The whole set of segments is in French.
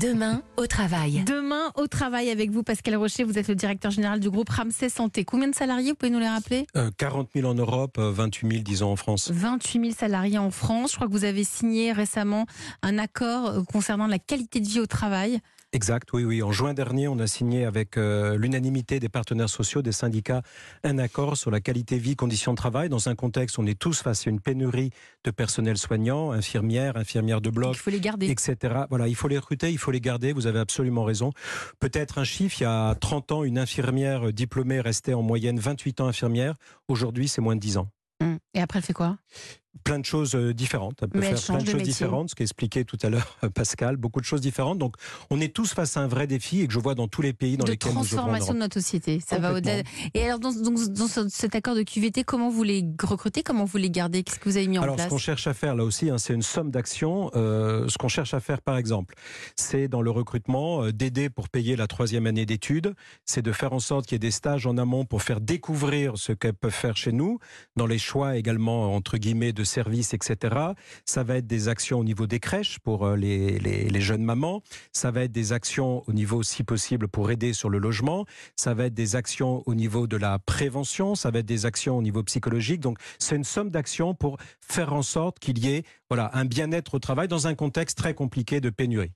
Demain, au travail. Demain, au travail avec vous, Pascal Rocher, vous êtes le directeur général du groupe Ramsey Santé. Combien de salariés, vous pouvez nous les rappeler Euh, 40 000 en Europe, euh, 28 000 disons en France. 28 000 salariés en France. Je crois que vous avez signé récemment un accord euh, concernant la qualité de vie au travail. Exact, oui, oui. En juin dernier, on a signé avec euh, l'unanimité des partenaires sociaux, des syndicats, un accord sur la qualité de vie, conditions de travail, dans un contexte où on est tous face à une pénurie de personnel soignant, infirmières, infirmières de bloc, il faut les garder. etc. Voilà, il faut les recruter, il faut les garder, vous avez absolument raison. Peut-être un chiffre, il y a 30 ans, une infirmière diplômée restait en moyenne 28 ans infirmière. Aujourd'hui, c'est moins de 10 ans. Hum. Et après, elle fait quoi? Plein de choses euh, différentes. Elle peut Mais elle faire plein de de choses métier. différentes, ce qu'expliquait tout à l'heure euh, Pascal, beaucoup de choses différentes. Donc, on est tous face à un vrai défi et que je vois dans tous les pays dans De lesquels nous transformation de notre société. Ça va au-delà. Et alors, dans, dans ce- cet accord de QVT, comment vous les recrutez? Comment vous les gardez? Qu'est-ce que vous avez mis en Alors, ce place? qu'on cherche à faire là aussi, hein, c'est une somme d'actions. Euh, ce qu'on cherche à faire, par exemple, c'est dans le recrutement euh, d'aider pour payer la troisième année d'études. C'est de faire en sorte qu'il y ait des stages en amont pour faire découvrir ce qu'elles peuvent faire chez nous, dans les choix également entre guillemets de services, etc. Ça va être des actions au niveau des crèches pour euh, les, les, les jeunes mamans. Ça va être des actions au niveau, si possible, pour aider sur le logement. Ça va être des actions au niveau de la prévention. Ça va être des actions au niveau psychologique. Donc, c'est une somme d'actions pour faire en sorte qu'il y ait voilà, un bien-être au travail dans un contexte très compliqué de pénurie.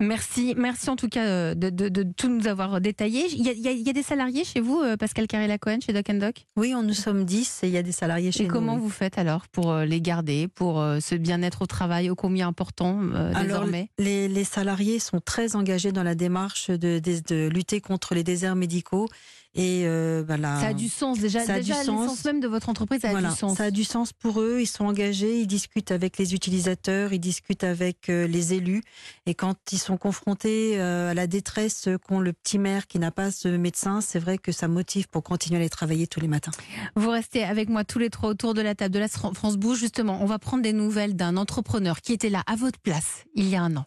Merci, merci en tout cas euh, de, de- de tout nous avoir détaillé. Il y a, il y a- des salariés chez vous, euh, Pascal Carré-Lacohen, chez Doc Doc? Oui, on nous sommes 10 et il y a des salariés chez Et nous. comment oui. vous faites alors pour euh, les garder, pour ce bien-être au travail, ô combien important euh, Alors, désormais? les, les salariés sont très engagés dans la démarche de lutter contre les déserts médicaux. Et euh, bah, la- Ça a du sens déjà. ça a déjà du sens. l'essence même de votre entreprise, ça a voilà, du sens. ça a du sens pour eux. Ils sont engagés, ils discutent avec les utilisateurs, ils discutent avec euh, les élus. Et quand ils sont confrontés euh, à la détresse qu'ont le petit maire qui n'a pas ce médecin, c'est vrai que ça motive pour continuer à aller travailler tous les matins. Vous restez avec moi tous les trois autour de la table de la France Bouge. Justement, on va prendre des nouvelles d'un entrepreneur qui était là à votre place il y a un an.